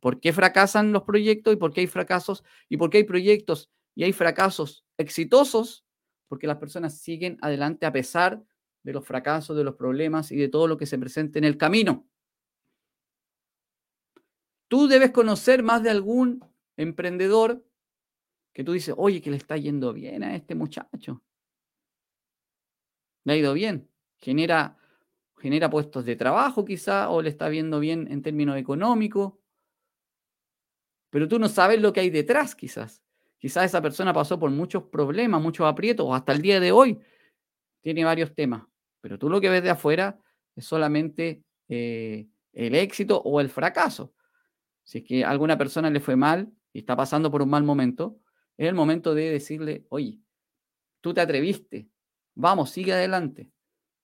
¿Por qué fracasan los proyectos y por qué hay fracasos y por qué hay proyectos y hay fracasos exitosos? Porque las personas siguen adelante a pesar de los fracasos, de los problemas y de todo lo que se presente en el camino. Tú debes conocer más de algún emprendedor que tú dices, oye, que le está yendo bien a este muchacho. Le ha ido bien. Genera, genera puestos de trabajo quizá o le está viendo bien en términos económicos pero tú no sabes lo que hay detrás quizás. Quizás esa persona pasó por muchos problemas, muchos aprietos, o hasta el día de hoy tiene varios temas, pero tú lo que ves de afuera es solamente eh, el éxito o el fracaso. Si es que a alguna persona le fue mal y está pasando por un mal momento, es el momento de decirle, oye, tú te atreviste, vamos, sigue adelante,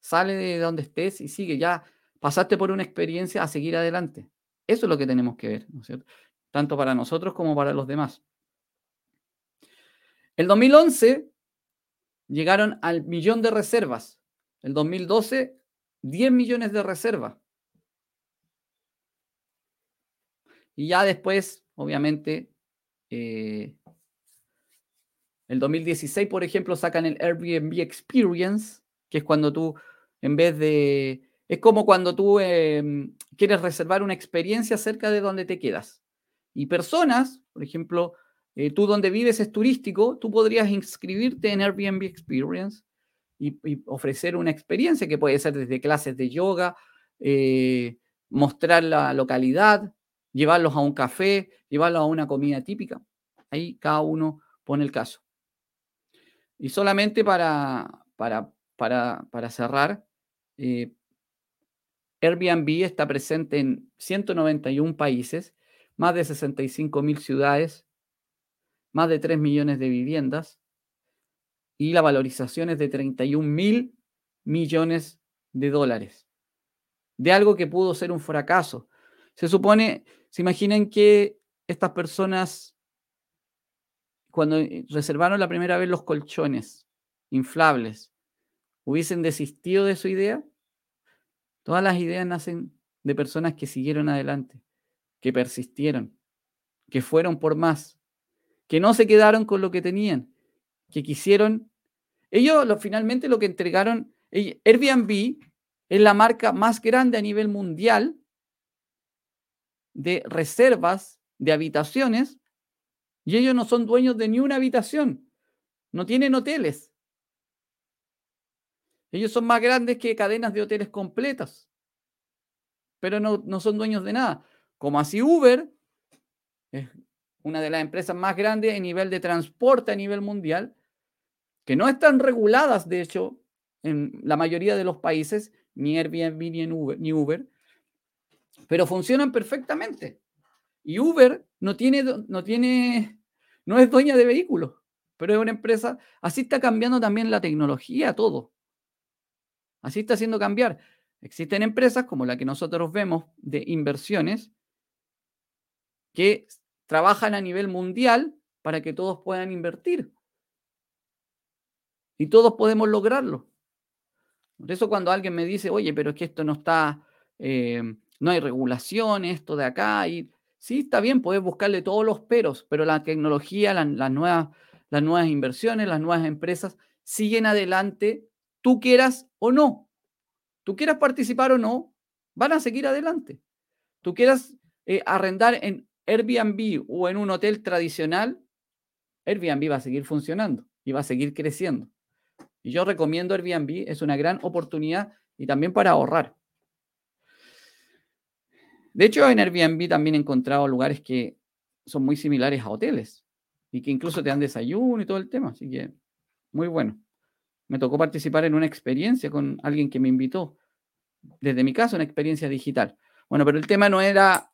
sale de donde estés y sigue, ya pasaste por una experiencia a seguir adelante. Eso es lo que tenemos que ver, ¿no es cierto? Tanto para nosotros como para los demás. El 2011 llegaron al millón de reservas. El 2012, 10 millones de reservas. Y ya después, obviamente, eh, el 2016, por ejemplo, sacan el Airbnb Experience, que es cuando tú, en vez de... Es como cuando tú em, quieres reservar una experiencia cerca de donde te quedas. Y personas, por ejemplo, eh, tú donde vives es turístico, tú podrías inscribirte en Airbnb Experience y, ofrecer una experiencia que puede ser desde clases de yoga, eh, mostrar la localidad, llevarlos a un café, llevarlos a una comida típica. Ahí cada uno pone el caso. Y solamente para, para, para, cerrar, eh, Airbnb está presente en 191 países, más de 65 mil ciudades, más de 3 millones de viviendas y la valorización es de 31 mil millones de dólares. De algo que pudo ser un fracaso. Se supone, se imaginan que estas personas, cuando eh, reservaron la primera vez los colchones inflables, hubiesen desistido de su idea. Todas las ideas nacen de personas que siguieron adelante, que persistieron, que fueron por más, que no se quedaron con lo que tenían, que quisieron. Ellos lo, finalmente lo que entregaron, Airbnb es la marca más grande a nivel mundial de reservas de habitaciones y ellos no son dueños de ni una habitación, no tienen hoteles. Ellos son más grandes que cadenas de hoteles completas, pero no, no son dueños de nada. Como así Uber es una de las empresas más grandes en nivel de transporte a nivel mundial, que no están reguladas, de hecho, en la mayoría de los países, ni Airbnb ni, Uber, ni Uber, pero funcionan perfectamente. Y Uber no tiene, no tiene, no es dueña de vehículos, pero es una empresa, así está cambiando también la tecnología, todo. Así está haciendo cambiar. Existen empresas como la que nosotros vemos de inversiones que trabajan a nivel mundial para que todos puedan invertir. Y todos podemos lograrlo. Por eso cuando alguien me dice, oye, pero es que esto no está, eh, no hay regulación, esto de acá, y sí, está bien, puedes buscarle todos los peros, pero la tecnología, las, nuevas, las nuevas inversiones, las nuevas empresas siguen adelante, tú quieras o no. Tú quieras participar o no, van a seguir adelante. Tú quieras eh, arrendar en Airbnb o en un hotel tradicional, Airbnb va a seguir funcionando y va a seguir creciendo. Y yo recomiendo Airbnb, es una gran oportunidad y también para ahorrar. De hecho, en Airbnb también he encontrado lugares que son muy similares a hoteles y que incluso te dan desayuno y todo el tema. Así que muy bueno. Me tocó participar en una experiencia con alguien que me invitó. Desde mi caso, una experiencia digital. Bueno, pero el tema no era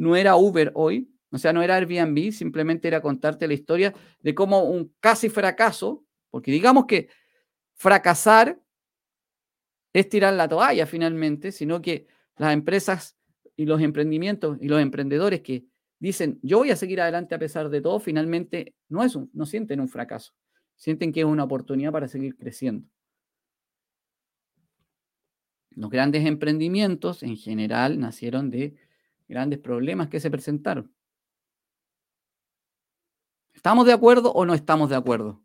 no era Uber hoy, o sea, no era Airbnb, simplemente era contarte la historia de cómo un casi fracaso, porque digamos que fracasar es tirar la toalla finalmente, sino que las empresas y los emprendimientos y los emprendedores que dicen, yo voy a seguir adelante a pesar de todo, finalmente no, es no sienten un fracaso, sienten que es una oportunidad para seguir creciendo. Los grandes emprendimientos en general nacieron de grandes problemas que se presentaron. ¿Estamos de acuerdo o no estamos de acuerdo?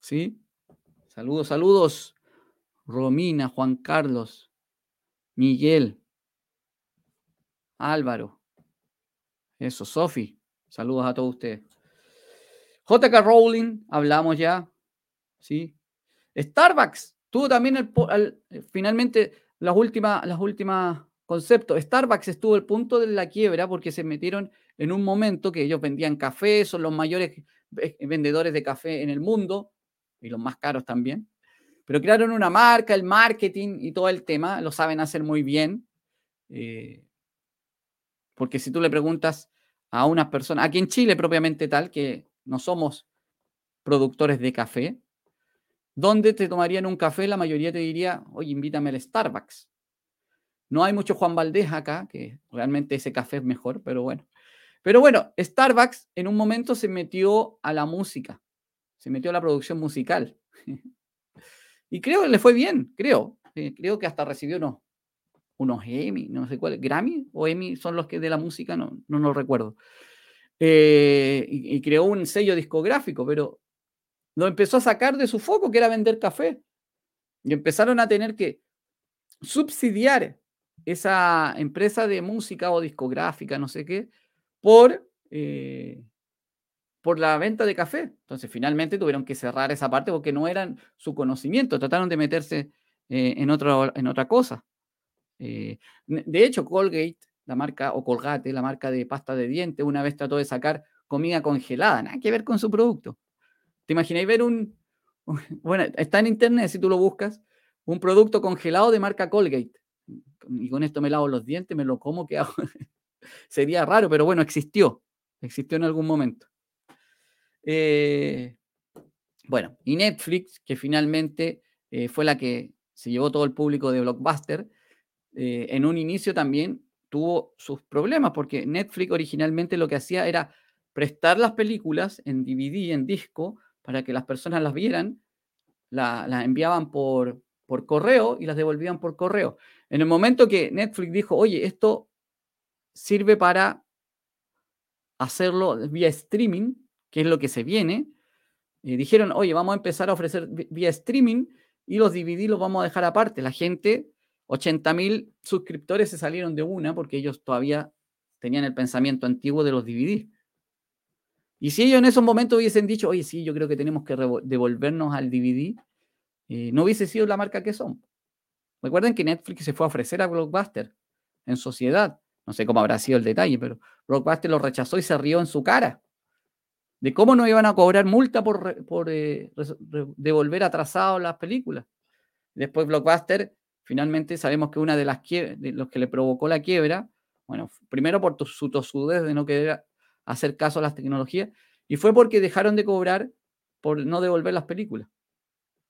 ¿Sí? Saludos, saludos. Romina, Juan Carlos, Miguel, Álvaro. Eso, Sofi. Saludos a todos ustedes. JK Rowling, hablamos ya. ¿Sí? Starbucks tuvo también el, finalmente las últimas, las últimas concepto. Starbucks estuvo al punto de la quiebra porque se metieron en un momento que ellos vendían café, son los mayores vendedores de café en el mundo y los más caros también. Pero crearon una marca, el marketing y todo el tema, lo saben hacer muy bien. Eh, porque si tú le preguntas a unas personas, aquí en Chile propiamente tal, que no somos productores de café, ¿dónde te tomarían un café? La mayoría te diría, oye, invítame al Starbucks. No hay mucho Juan Valdés acá, que realmente ese café es mejor, pero bueno. Pero bueno, Starbucks en un momento se metió a la música, se metió a la producción musical. y creo que le fue bien, creo. creo que hasta recibió unos, unos Emmy, no sé cuál, Grammy o Emmy son los que de la música, no, no lo recuerdo. Eh, y, y, creó un sello discográfico, pero lo empezó a sacar de su foco, que era vender café. Y empezaron a tener que subsidiar esa empresa de música o discográfica, no sé qué, por eh, por la venta de café. Entonces, finalmente tuvieron que cerrar esa parte porque no eran su conocimiento, trataron de meterse eh, en, otro, en otra cosa. de hecho, Colgate, la marca, o Colgate, la marca de pasta de dientes, una vez trató de sacar comida congelada, nada que ver con su producto. ¿Te imagináis ver un, bueno, está en internet si tú lo buscas, un producto congelado de marca Colgate? Y con esto me lavo los dientes, me lo como, ¿qué hago? Sería raro, pero bueno, existió, existió en algún momento. Eh, bueno, y Netflix, que finalmente eh, fue la que se llevó todo el público de Blockbuster, eh, en un inicio también tuvo sus problemas, porque Netflix originalmente lo que hacía era prestar las películas en DVD, en disco, para que las personas las vieran, las enviaban por, por correo y las devolvían por correo. En el momento que Netflix dijo, oye, esto sirve para hacerlo vía streaming, que es lo que se viene, y dijeron, oye, vamos a empezar a ofrecer vía streaming y los DVD los vamos a dejar aparte. La gente, 80 mil suscriptores se salieron de una porque ellos todavía tenían el pensamiento antiguo de los DVD. Y si ellos en esos momentos hubiesen dicho, oye, sí, yo creo que tenemos que devolvernos al DVD, eh, no hubiese sido la marca que son. Recuerden que Netflix se fue a ofrecer a Blockbuster en sociedad. No sé cómo habrá sido el detalle, pero Blockbuster lo rechazó y se rió en su cara. De cómo no iban a cobrar multa por, eh, devolver atrasado las películas. Después Blockbuster, finalmente sabemos que una de las de los que le provocó la quiebra, bueno, primero por su tosudez de no querer hacer caso a las tecnologías, y fue porque dejaron de cobrar por no devolver las películas.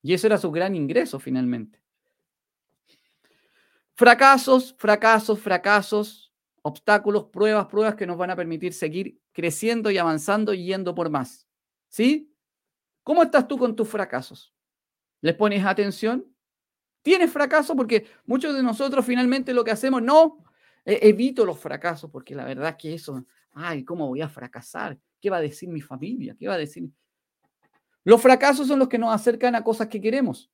Y eso era su gran ingreso finalmente. Fracasos, fracasos, fracasos, obstáculos, pruebas, pruebas que nos van a permitir seguir creciendo y avanzando y yendo por más. ¿Sí? ¿Cómo estás tú con tus fracasos? ¿Les pones atención? ¿Tienes fracaso? Porque muchos de nosotros finalmente lo que hacemos, no, e-, evito los fracasos, porque la verdad que eso ay, ¿cómo voy a fracasar? ¿Qué va a decir mi familia? ¿Qué va a decir? Los fracasos son los que nos acercan a cosas que queremos.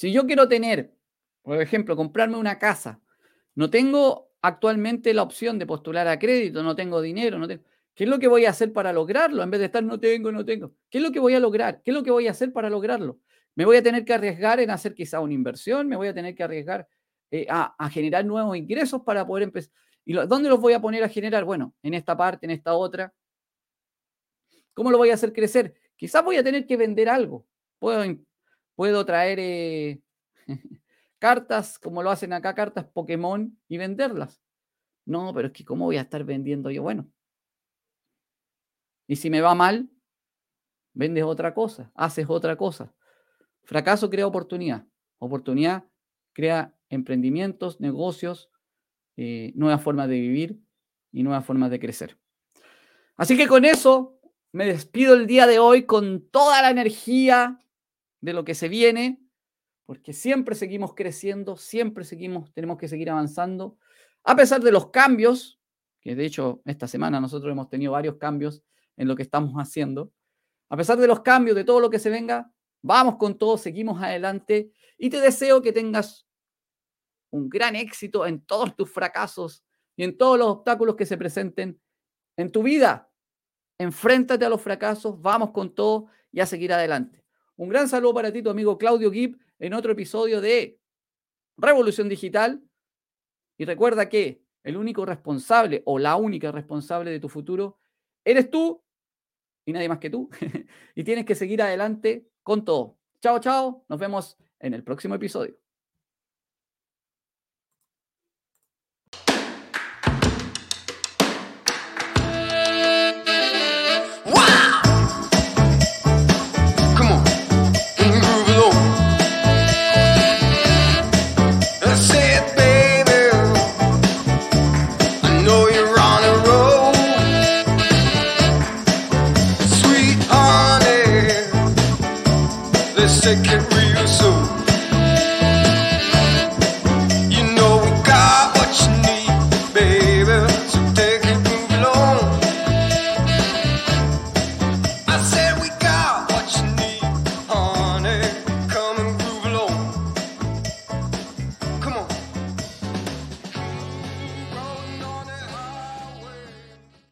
Si yo quiero tener, por ejemplo, comprarme una casa, no tengo actualmente la opción de postular a crédito, no tengo dinero, no tengo... ¿Qué es lo que voy a hacer para lograrlo? En vez de estar no tengo, no tengo. ¿Qué es lo que voy a lograr? ¿Qué es lo que voy a hacer para lograrlo? Me voy a tener que arriesgar en hacer quizá una inversión, me voy a tener que arriesgar eh, a, a, generar nuevos ingresos para poder empezar. ¿Y dónde los voy a poner a generar? Bueno, en esta parte, en esta otra. ¿Cómo lo voy a hacer crecer? Quizás voy a tener que vender algo. Puedo, puedo traer eh, cartas, como lo hacen acá, cartas Pokémon y venderlas. No, pero es que ¿cómo voy a estar vendiendo yo? Bueno. Y si me va mal, vendes otra cosa, haces otra cosa. Fracaso crea oportunidad. Oportunidad crea emprendimientos, negocios, eh, nuevas formas de vivir y nuevas formas de crecer. Así que con eso me despido el día de hoy con toda la energía de lo que se viene, porque siempre seguimos creciendo, siempre seguimos, tenemos que seguir avanzando, a pesar de los cambios, que de hecho esta semana nosotros hemos tenido varios cambios en lo que estamos haciendo, a pesar de los cambios, de todo lo que se venga, vamos con todo, seguimos adelante y te deseo que tengas un gran éxito en todos tus fracasos y en todos los obstáculos que se presenten en tu vida. Enfréntate a los fracasos, vamos con todo y a seguir adelante. Un gran saludo para ti, tu amigo Claudio Gibb, en otro episodio de Revolución Digital. Y recuerda que el único responsable o la única responsable de tu futuro eres tú y nadie más que tú. y tienes que seguir adelante con todo. Chao, chao. Nos vemos en el próximo episodio. take it